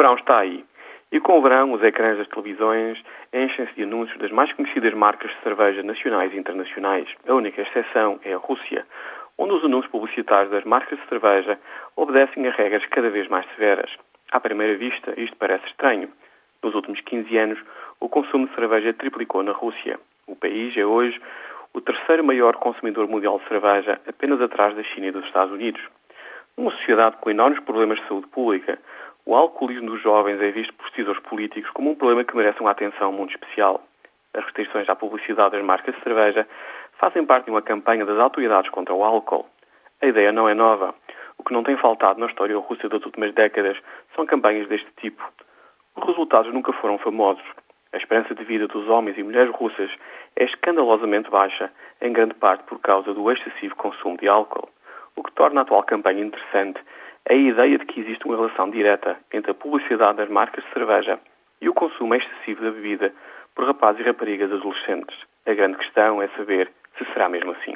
verão está aí. E com o verão, os ecrãs das televisões enchem-se de anúncios das mais conhecidas marcas de cerveja nacionais e internacionais. A única exceção é a Rússia, onde os anúncios publicitários das marcas de cerveja obedecem a regras cada vez mais severas. À primeira vista, isto parece estranho. Nos últimos 15 anos, o consumo de cerveja triplicou na Rússia. O país é hoje o terceiro maior consumidor mundial de cerveja, apenas atrás da China e dos Estados Unidos. Numa sociedade com enormes problemas de saúde pública, o alcoolismo dos jovens é visto por decisores políticos como um problema que merece uma atenção muito especial. As restrições à publicidade das marcas de cerveja fazem parte de uma campanha das autoridades contra o álcool. A ideia não é nova. O que não tem faltado na história russa das últimas décadas são campanhas deste tipo. Os resultados nunca foram famosos. A esperança de vida dos homens e mulheres russas é escandalosamente baixa, em grande parte por causa do excessivo consumo de álcool. O que torna a atual campanha interessante a ideia de que existe uma relação direta entre a publicidade das marcas de cerveja e o consumo excessivo da bebida por rapazes e raparigas adolescentes. A grande questão é saber se será mesmo assim.